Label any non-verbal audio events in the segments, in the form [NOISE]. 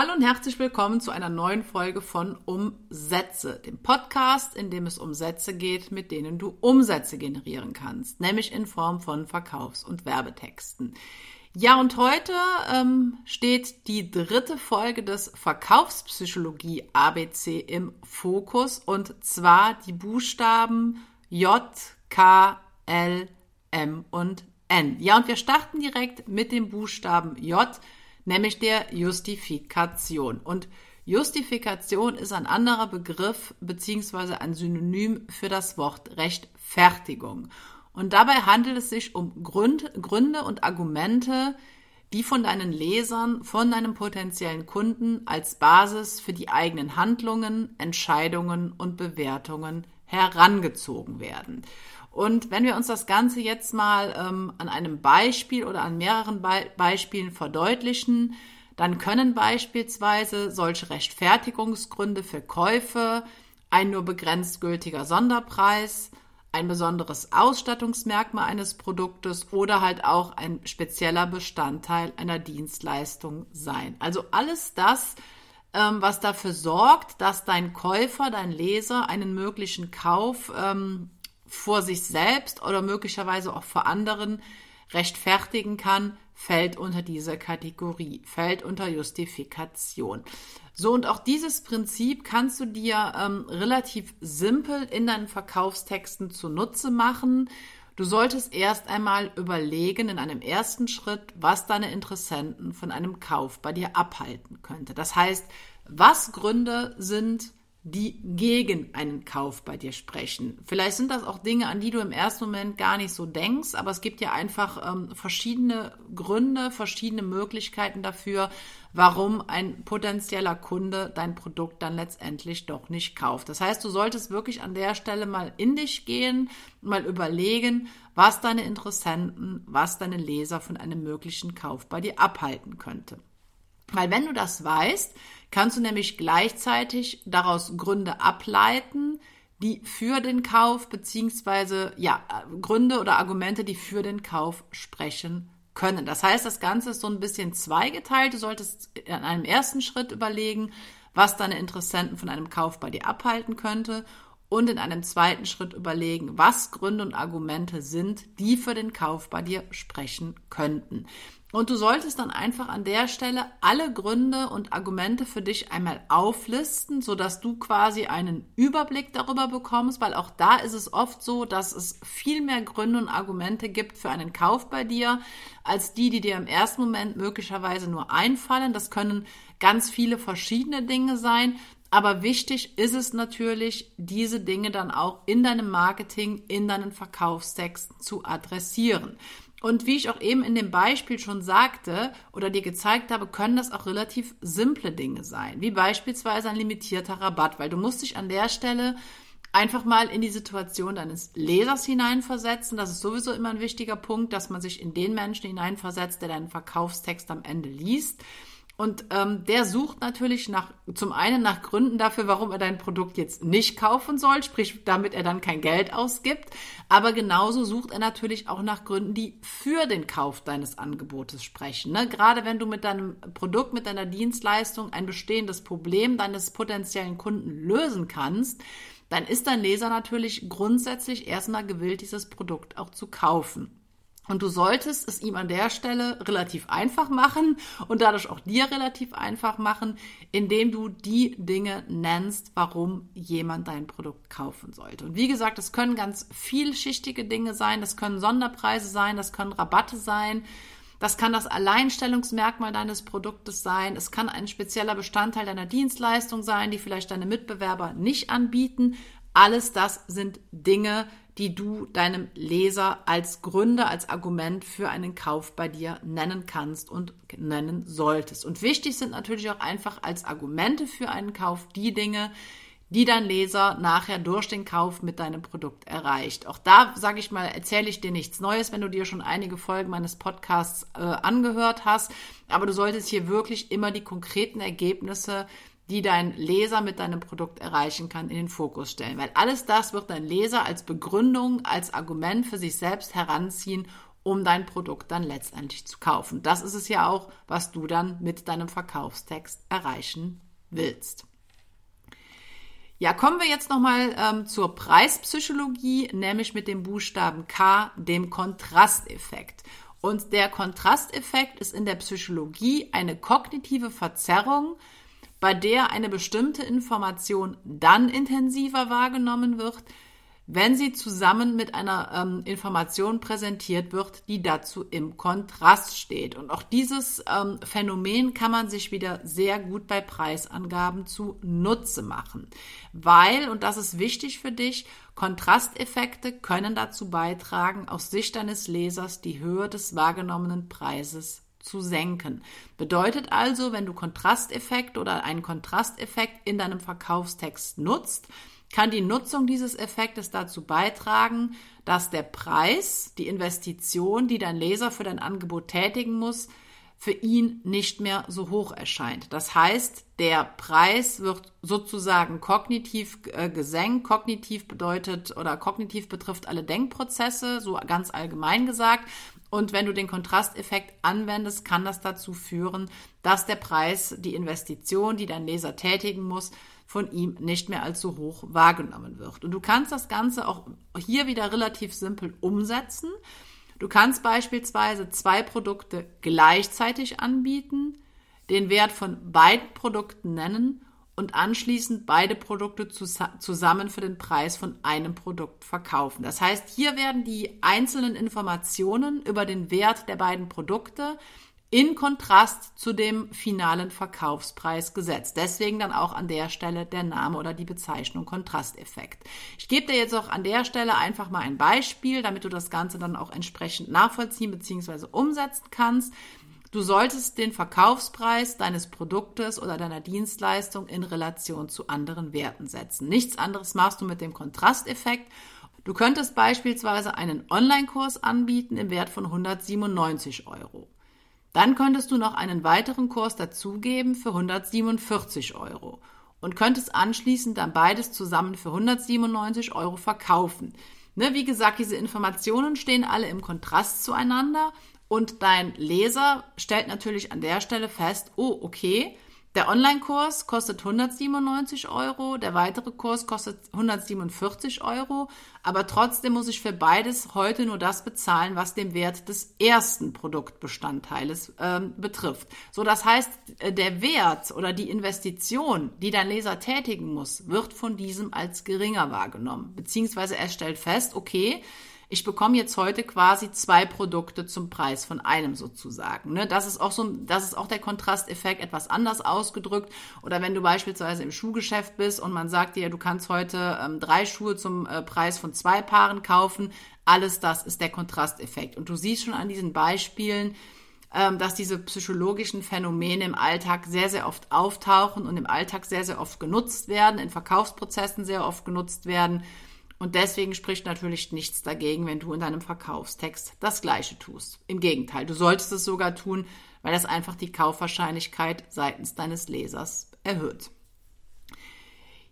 Hallo und herzlich willkommen zu einer neuen Folge von Umsätze, dem Podcast, in dem es um Sätze geht, mit denen du Umsätze generieren kannst, nämlich in Form von Verkaufs- und Werbetexten. Ja, und heute ähm, steht die dritte Folge des Verkaufspsychologie ABC im Fokus und zwar die Buchstaben J, K, L, M und N. Ja, und wir starten direkt mit dem Buchstaben J nämlich der Justifikation. Und Justifikation ist ein anderer Begriff bzw. ein Synonym für das Wort Rechtfertigung. Und dabei handelt es sich um Grund, Gründe und Argumente, die von deinen Lesern, von deinem potenziellen Kunden als Basis für die eigenen Handlungen, Entscheidungen und Bewertungen herangezogen werden. Und wenn wir uns das Ganze jetzt mal ähm, an einem Beispiel oder an mehreren Be Beispielen verdeutlichen, dann können beispielsweise solche Rechtfertigungsgründe für Käufe, ein nur begrenzt gültiger Sonderpreis, ein besonderes Ausstattungsmerkmal eines Produktes oder halt auch ein spezieller Bestandteil einer Dienstleistung sein. Also alles das, ähm, was dafür sorgt, dass dein Käufer, dein Leser einen möglichen Kauf ähm, vor sich selbst oder möglicherweise auch vor anderen rechtfertigen kann, fällt unter diese Kategorie, fällt unter Justifikation. So, und auch dieses Prinzip kannst du dir ähm, relativ simpel in deinen Verkaufstexten zunutze machen. Du solltest erst einmal überlegen in einem ersten Schritt, was deine Interessenten von einem Kauf bei dir abhalten könnte. Das heißt, was Gründe sind, die gegen einen Kauf bei dir sprechen. Vielleicht sind das auch Dinge, an die du im ersten Moment gar nicht so denkst, aber es gibt ja einfach ähm, verschiedene Gründe, verschiedene Möglichkeiten dafür, warum ein potenzieller Kunde dein Produkt dann letztendlich doch nicht kauft. Das heißt, du solltest wirklich an der Stelle mal in dich gehen, mal überlegen, was deine Interessenten, was deine Leser von einem möglichen Kauf bei dir abhalten könnte. Weil wenn du das weißt, kannst du nämlich gleichzeitig daraus Gründe ableiten, die für den Kauf beziehungsweise ja Gründe oder Argumente, die für den Kauf sprechen können. Das heißt, das Ganze ist so ein bisschen zweigeteilt. Du solltest in einem ersten Schritt überlegen, was deine Interessenten von einem Kauf bei dir abhalten könnte und in einem zweiten Schritt überlegen, was Gründe und Argumente sind, die für den Kauf bei dir sprechen könnten. Und du solltest dann einfach an der Stelle alle Gründe und Argumente für dich einmal auflisten, sodass du quasi einen Überblick darüber bekommst, weil auch da ist es oft so, dass es viel mehr Gründe und Argumente gibt für einen Kauf bei dir, als die, die dir im ersten Moment möglicherweise nur einfallen. Das können ganz viele verschiedene Dinge sein. Aber wichtig ist es natürlich, diese Dinge dann auch in deinem Marketing, in deinen Verkaufstexten zu adressieren. Und wie ich auch eben in dem Beispiel schon sagte oder dir gezeigt habe, können das auch relativ simple Dinge sein, wie beispielsweise ein limitierter Rabatt, weil du musst dich an der Stelle einfach mal in die Situation deines Lesers hineinversetzen. Das ist sowieso immer ein wichtiger Punkt, dass man sich in den Menschen hineinversetzt, der deinen Verkaufstext am Ende liest. Und ähm, der sucht natürlich nach, zum einen nach Gründen dafür, warum er dein Produkt jetzt nicht kaufen soll, sprich, damit er dann kein Geld ausgibt. Aber genauso sucht er natürlich auch nach Gründen, die für den Kauf deines Angebotes sprechen. Ne? Gerade wenn du mit deinem Produkt, mit deiner Dienstleistung ein bestehendes Problem deines potenziellen Kunden lösen kannst, dann ist dein Leser natürlich grundsätzlich erstmal gewillt, dieses Produkt auch zu kaufen. Und du solltest es ihm an der Stelle relativ einfach machen und dadurch auch dir relativ einfach machen, indem du die Dinge nennst, warum jemand dein Produkt kaufen sollte. Und wie gesagt, es können ganz vielschichtige Dinge sein, das können Sonderpreise sein, das können Rabatte sein, das kann das Alleinstellungsmerkmal deines Produktes sein, es kann ein spezieller Bestandteil deiner Dienstleistung sein, die vielleicht deine Mitbewerber nicht anbieten. Alles das sind Dinge, die du deinem Leser als Gründe, als Argument für einen Kauf bei dir nennen kannst und nennen solltest. Und wichtig sind natürlich auch einfach als Argumente für einen Kauf die Dinge, die dein Leser nachher durch den Kauf mit deinem Produkt erreicht. Auch da, sage ich mal, erzähle ich dir nichts Neues, wenn du dir schon einige Folgen meines Podcasts äh, angehört hast. Aber du solltest hier wirklich immer die konkreten Ergebnisse die dein Leser mit deinem Produkt erreichen kann, in den Fokus stellen. Weil alles das wird dein Leser als Begründung, als Argument für sich selbst heranziehen, um dein Produkt dann letztendlich zu kaufen. Das ist es ja auch, was du dann mit deinem Verkaufstext erreichen willst. Ja, kommen wir jetzt nochmal ähm, zur Preispsychologie, nämlich mit dem Buchstaben K, dem Kontrasteffekt. Und der Kontrasteffekt ist in der Psychologie eine kognitive Verzerrung, bei der eine bestimmte Information dann intensiver wahrgenommen wird, wenn sie zusammen mit einer ähm, Information präsentiert wird, die dazu im Kontrast steht. Und auch dieses ähm, Phänomen kann man sich wieder sehr gut bei Preisangaben zu Nutze machen, weil, und das ist wichtig für dich, Kontrasteffekte können dazu beitragen, aus Sicht deines Lesers die Höhe des wahrgenommenen Preises zu senken. Bedeutet also, wenn du Kontrasteffekt oder einen Kontrasteffekt in deinem Verkaufstext nutzt, kann die Nutzung dieses Effektes dazu beitragen, dass der Preis, die Investition, die dein Leser für dein Angebot tätigen muss, für ihn nicht mehr so hoch erscheint. Das heißt, der Preis wird sozusagen kognitiv äh, gesenkt. Kognitiv bedeutet oder kognitiv betrifft alle Denkprozesse, so ganz allgemein gesagt. Und wenn du den Kontrasteffekt anwendest, kann das dazu führen, dass der Preis, die Investition, die dein Leser tätigen muss, von ihm nicht mehr allzu hoch wahrgenommen wird. Und du kannst das Ganze auch hier wieder relativ simpel umsetzen. Du kannst beispielsweise zwei Produkte gleichzeitig anbieten, den Wert von beiden Produkten nennen und anschließend beide Produkte zusammen für den Preis von einem Produkt verkaufen. Das heißt, hier werden die einzelnen Informationen über den Wert der beiden Produkte in Kontrast zu dem finalen Verkaufspreis gesetzt. Deswegen dann auch an der Stelle der Name oder die Bezeichnung Kontrasteffekt. Ich gebe dir jetzt auch an der Stelle einfach mal ein Beispiel, damit du das Ganze dann auch entsprechend nachvollziehen bzw. umsetzen kannst. Du solltest den Verkaufspreis deines Produktes oder deiner Dienstleistung in Relation zu anderen Werten setzen. Nichts anderes machst du mit dem Kontrasteffekt. Du könntest beispielsweise einen Online-Kurs anbieten im Wert von 197 Euro. Dann könntest du noch einen weiteren Kurs dazugeben für 147 Euro und könntest anschließend dann beides zusammen für 197 Euro verkaufen. Ne, wie gesagt, diese Informationen stehen alle im Kontrast zueinander und dein Leser stellt natürlich an der Stelle fest, oh, okay, der Online-Kurs kostet 197 Euro, der weitere Kurs kostet 147 Euro, aber trotzdem muss ich für beides heute nur das bezahlen, was den Wert des ersten Produktbestandteiles ähm, betrifft. So, das heißt, äh, der Wert oder die Investition, die dein Leser tätigen muss, wird von diesem als geringer wahrgenommen, beziehungsweise er stellt fest, okay, ich bekomme jetzt heute quasi zwei Produkte zum Preis von einem sozusagen. Ne? Das ist auch so, das ist auch der Kontrasteffekt etwas anders ausgedrückt. Oder wenn du beispielsweise im Schuhgeschäft bist und man sagt dir, du kannst heute ähm, drei Schuhe zum äh, Preis von zwei Paaren kaufen. Alles das ist der Kontrasteffekt. Und du siehst schon an diesen Beispielen, ähm, dass diese psychologischen Phänomene im Alltag sehr, sehr oft auftauchen und im Alltag sehr, sehr oft genutzt werden, in Verkaufsprozessen sehr oft genutzt werden. Und deswegen spricht natürlich nichts dagegen, wenn du in deinem Verkaufstext das Gleiche tust. Im Gegenteil, du solltest es sogar tun, weil das einfach die Kaufwahrscheinlichkeit seitens deines Lesers erhöht.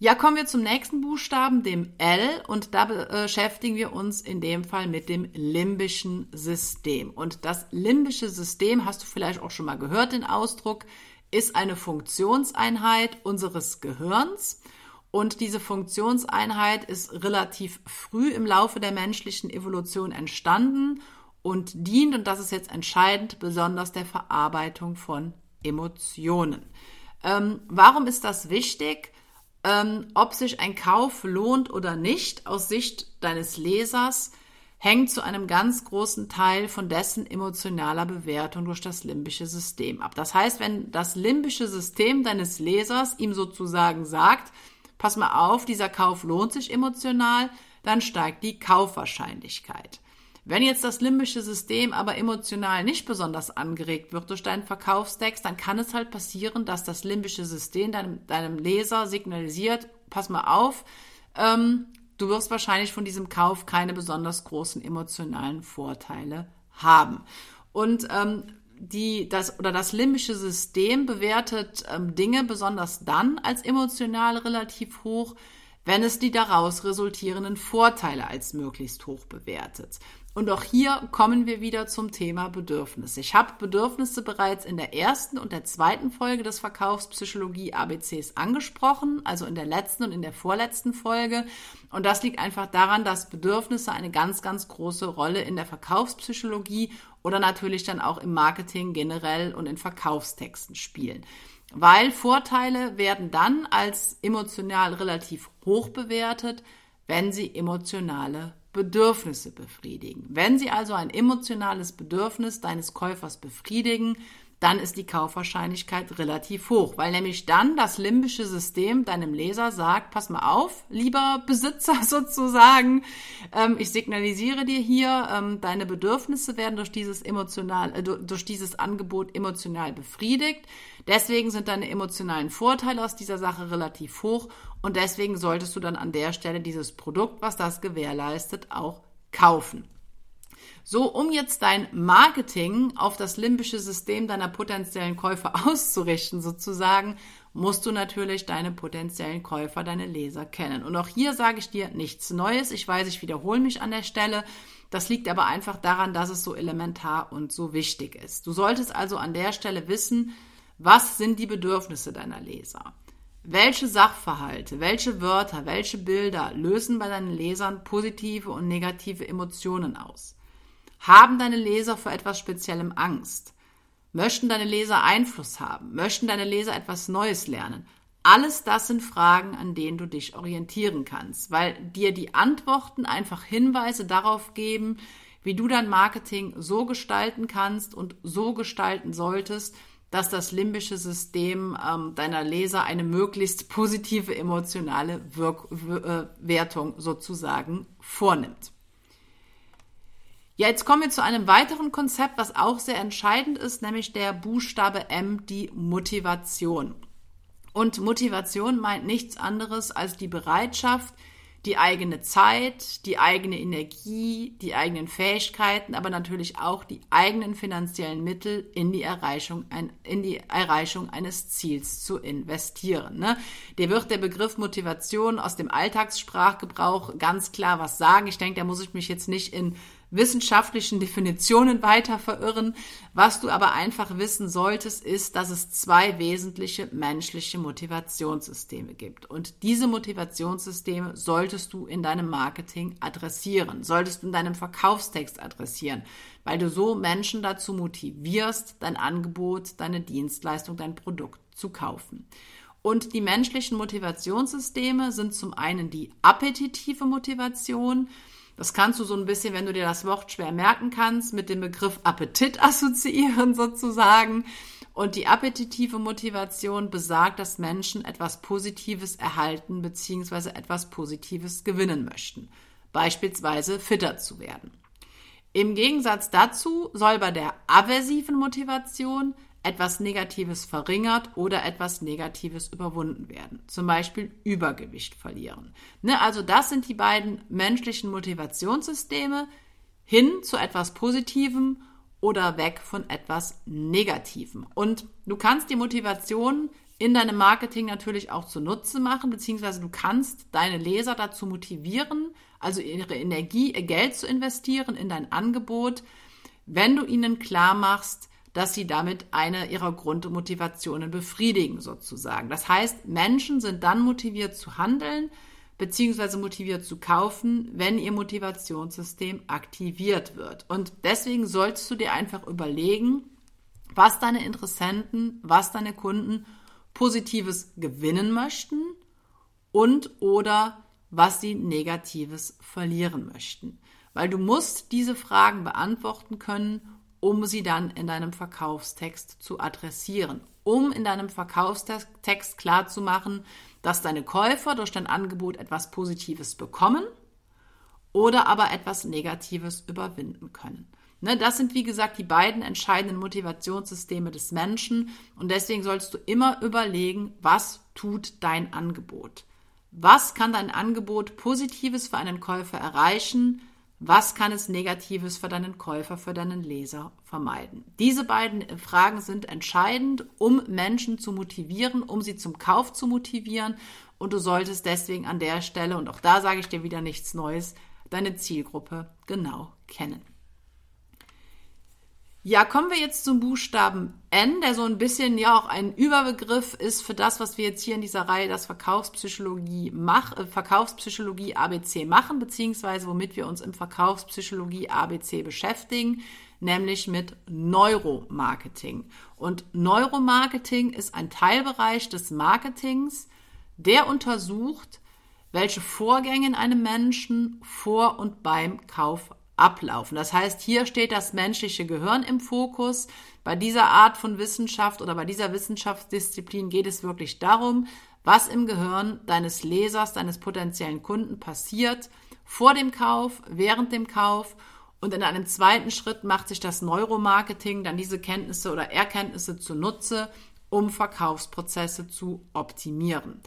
Ja, kommen wir zum nächsten Buchstaben, dem L, und da beschäftigen wir uns in dem Fall mit dem limbischen System. Und das limbische System, hast du vielleicht auch schon mal gehört, den Ausdruck, ist eine Funktionseinheit unseres Gehirns und diese Funktionseinheit ist relativ früh im Laufe der menschlichen Evolution entstanden und dient, und das ist jetzt entscheidend, besonders der Verarbeitung von Emotionen. Ähm, warum ist das wichtig? Ähm, ob sich ein Kauf lohnt oder nicht aus Sicht deines Lesers, hängt zu einem ganz großen Teil von dessen emotionaler Bewertung durch das limbische System ab. Das heißt, wenn das limbische System deines Lesers ihm sozusagen sagt, pass mal auf, dieser Kauf lohnt sich emotional, dann steigt die Kaufwahrscheinlichkeit. Wenn jetzt das limbische System aber emotional nicht besonders angeregt wird durch deinen Verkaufstext, dann kann es halt passieren, dass das limbische System deinem, deinem Leser signalisiert, pass mal auf, ähm, du wirst wahrscheinlich von diesem Kauf keine besonders großen emotionalen Vorteile haben. Und ähm, die, das oder das limbische System bewertet ähm, Dinge besonders dann als emotional relativ hoch, wenn es die daraus resultierenden Vorteile als möglichst hoch bewertet. Und auch hier kommen wir wieder zum Thema Bedürfnisse. Ich habe Bedürfnisse bereits in der ersten und der zweiten Folge des Verkaufspsychologie ABCs angesprochen, also in der letzten und in der vorletzten Folge. Und das liegt einfach daran, dass Bedürfnisse eine ganz, ganz große Rolle in der Verkaufspsychologie oder natürlich dann auch im Marketing generell und in Verkaufstexten spielen. Weil Vorteile werden dann als emotional relativ hoch bewertet, wenn sie emotionale Bedürfnisse befriedigen. Wenn sie also ein emotionales Bedürfnis deines Käufers befriedigen, dann ist die Kaufwahrscheinlichkeit relativ hoch, weil nämlich dann das limbische System deinem Leser sagt, pass mal auf, lieber Besitzer [LAUGHS] sozusagen, ähm, ich signalisiere dir hier, ähm, deine Bedürfnisse werden durch dieses emotional, äh, durch dieses Angebot emotional befriedigt. Deswegen sind deine emotionalen Vorteile aus dieser Sache relativ hoch und deswegen solltest du dann an der Stelle dieses Produkt, was das gewährleistet, auch kaufen. So, um jetzt dein Marketing auf das limbische System deiner potenziellen Käufer [LAUGHS] auszurichten, sozusagen, musst du natürlich deine potenziellen Käufer, deine Leser kennen. Und auch hier sage ich dir nichts Neues. Ich weiß, ich wiederhole mich an der Stelle. Das liegt aber einfach daran, dass es so elementar und so wichtig ist. Du solltest also an der Stelle wissen, was sind die Bedürfnisse deiner Leser? Welche Sachverhalte, welche Wörter, welche Bilder lösen bei deinen Lesern positive und negative Emotionen aus? Haben deine Leser vor etwas Speziellem Angst? Möchten deine Leser Einfluss haben? Möchten deine Leser etwas Neues lernen? Alles das sind Fragen, an denen du dich orientieren kannst, weil dir die Antworten einfach Hinweise darauf geben, wie du dein Marketing so gestalten kannst und so gestalten solltest, dass das limbische System ähm, deiner Leser eine möglichst positive emotionale Wirk äh, Wertung sozusagen vornimmt. Ja, jetzt kommen wir zu einem weiteren Konzept, was auch sehr entscheidend ist, nämlich der Buchstabe M, die Motivation. Und Motivation meint nichts anderes als die Bereitschaft, die eigene Zeit, die eigene Energie, die eigenen Fähigkeiten, aber natürlich auch die eigenen finanziellen Mittel in die Erreichung, ein, in die Erreichung eines Ziels zu investieren. Ne? Der wird der Begriff Motivation aus dem Alltagssprachgebrauch ganz klar was sagen. Ich denke, da muss ich mich jetzt nicht in wissenschaftlichen Definitionen weiter verirren. Was du aber einfach wissen solltest, ist, dass es zwei wesentliche menschliche Motivationssysteme gibt. Und diese Motivationssysteme solltest du in deinem Marketing adressieren, solltest du in deinem Verkaufstext adressieren, weil du so Menschen dazu motivierst, dein Angebot, deine Dienstleistung, dein Produkt zu kaufen. Und die menschlichen Motivationssysteme sind zum einen die appetitive Motivation, das kannst du so ein bisschen, wenn du dir das Wort schwer merken kannst, mit dem Begriff Appetit assoziieren [LAUGHS] sozusagen. Und die appetitive Motivation besagt, dass Menschen etwas Positives erhalten bzw. etwas Positives gewinnen möchten. Beispielsweise fitter zu werden. Im Gegensatz dazu soll bei der aversiven Motivation etwas Negatives verringert oder etwas Negatives überwunden werden. Zum Beispiel Übergewicht verlieren. Ne, also das sind die beiden menschlichen Motivationssysteme hin zu etwas Positivem oder weg von etwas Negativem. Und du kannst die Motivation in deinem Marketing natürlich auch zunutze machen, beziehungsweise du kannst deine Leser dazu motivieren, also ihre Energie, ihr Geld zu investieren in dein Angebot, wenn du ihnen klar machst, dass sie damit eine ihrer Grundmotivationen befriedigen sozusagen. Das heißt, Menschen sind dann motiviert zu handeln beziehungsweise motiviert zu kaufen, wenn ihr Motivationssystem aktiviert wird. Und deswegen solltest du dir einfach überlegen, was deine Interessenten, was deine Kunden Positives gewinnen möchten und oder was sie Negatives verlieren möchten. Weil du musst diese Fragen beantworten können, um sie dann in deinem Verkaufstext zu adressieren, um in deinem Verkaufstext klar zu machen, dass deine Käufer durch dein Angebot etwas Positives bekommen oder aber etwas Negatives überwinden können. Ne, das sind, wie gesagt, die beiden entscheidenden Motivationssysteme des Menschen und deswegen sollst du immer überlegen, was tut dein Angebot? Was kann dein Angebot Positives für einen Käufer erreichen? Was kann es Negatives für deinen Käufer, für deinen Leser vermeiden? Diese beiden Fragen sind entscheidend, um Menschen zu motivieren, um sie zum Kauf zu motivieren. Und du solltest deswegen an der Stelle, und auch da sage ich dir wieder nichts Neues, deine Zielgruppe genau kennen. Ja, kommen wir jetzt zum Buchstaben N, der so ein bisschen ja auch ein Überbegriff ist für das, was wir jetzt hier in dieser Reihe das Verkaufspsychologie mach, äh, Verkaufspsychologie ABC machen, beziehungsweise womit wir uns im Verkaufspsychologie ABC beschäftigen, nämlich mit Neuromarketing. Und Neuromarketing ist ein Teilbereich des Marketings, der untersucht, welche Vorgänge in einem Menschen vor und beim Kauf ablaufen. Das heißt, hier steht das menschliche Gehirn im Fokus. Bei dieser Art von Wissenschaft oder bei dieser Wissenschaftsdisziplin geht es wirklich darum, was im Gehirn deines Lesers, deines potenziellen Kunden passiert, vor dem Kauf, während dem Kauf. Und in einem zweiten Schritt macht sich das Neuromarketing dann diese Kenntnisse oder Erkenntnisse zunutze, um Verkaufsprozesse zu optimieren.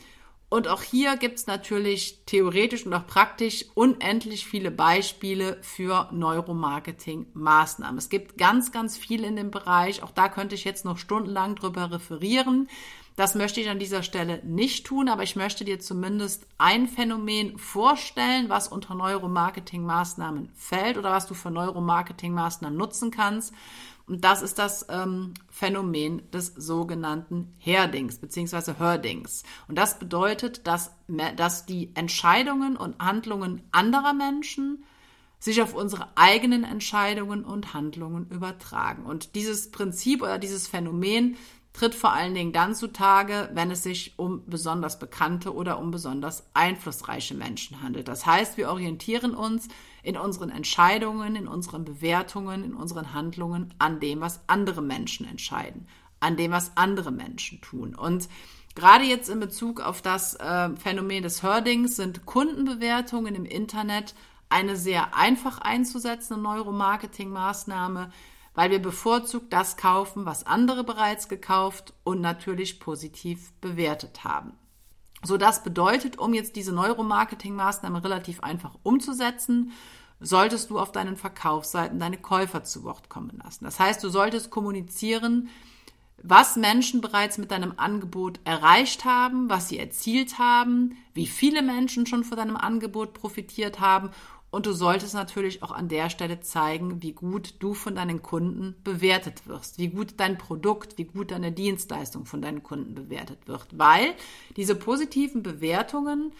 Und auch hier gibt es natürlich theoretisch und auch praktisch unendlich viele Beispiele für Neuromarketing-Maßnahmen. Es gibt ganz, ganz viel in dem Bereich. Auch da könnte ich jetzt noch stundenlang drüber referieren. Das möchte ich an dieser Stelle nicht tun, aber ich möchte dir zumindest ein Phänomen vorstellen, was unter Neuromarketing-Maßnahmen fällt oder was du für Neuromarketing-Maßnahmen nutzen kannst. Und das ist das ähm, Phänomen des sogenannten Herdings bzw. Hördings. Und das bedeutet, dass, dass die Entscheidungen und Handlungen anderer Menschen sich auf unsere eigenen Entscheidungen und Handlungen übertragen. Und dieses Prinzip oder dieses Phänomen tritt vor allen Dingen dann zutage, wenn es sich um besonders bekannte oder um besonders einflussreiche Menschen handelt. Das heißt, wir orientieren uns in unseren Entscheidungen, in unseren Bewertungen, in unseren Handlungen an dem, was andere Menschen entscheiden, an dem, was andere Menschen tun. Und gerade jetzt in Bezug auf das äh, Phänomen des Herdings sind Kundenbewertungen im Internet eine sehr einfach einzusetzende Neuromarketing-Maßnahme, weil wir bevorzugt das kaufen, was andere bereits gekauft und natürlich positiv bewertet haben. So, das bedeutet, um jetzt diese Neuromarketing-Maßnahme relativ einfach umzusetzen, solltest du auf deinen Verkaufsseiten deine Käufer zu Wort kommen lassen. Das heißt, du solltest kommunizieren, was Menschen bereits mit deinem Angebot erreicht haben, was sie erzielt haben, wie viele Menschen schon von deinem Angebot profitiert haben und du solltest natürlich auch an der Stelle zeigen, wie gut du von deinen Kunden bewertet wirst, wie gut dein Produkt, wie gut deine Dienstleistung von deinen Kunden bewertet wird. Weil diese positiven Bewertungen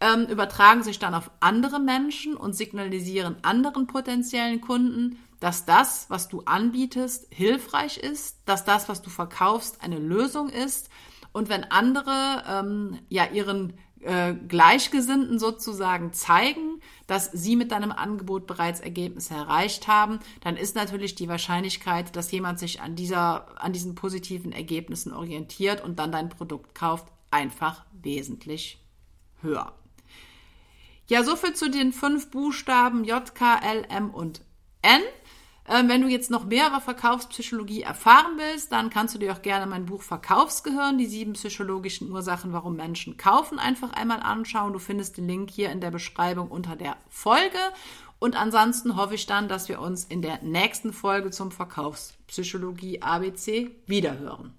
ähm, übertragen sich dann auf andere Menschen und signalisieren anderen potenziellen Kunden, dass das, was du anbietest, hilfreich ist, dass das, was du verkaufst, eine Lösung ist. Und wenn andere ähm, ja ihren äh, Gleichgesinnten sozusagen zeigen, dass sie mit deinem Angebot bereits Ergebnisse erreicht haben, dann ist natürlich die Wahrscheinlichkeit, dass jemand sich an, dieser, an diesen positiven Ergebnissen orientiert und dann dein Produkt kauft, einfach wesentlich höher. Ja, soviel zu den fünf Buchstaben J, K, L, M und N. Ähm, wenn du jetzt noch mehr über Verkaufspsychologie erfahren willst, dann kannst du dir auch gerne mein Buch Verkaufsgehirn, die sieben psychologischen Ursachen, warum Menschen kaufen, einfach einmal anschauen. Du findest den Link hier in der Beschreibung unter der Folge. Und ansonsten hoffe ich dann, dass wir uns in der nächsten Folge zum Verkaufspsychologie ABC wiederhören.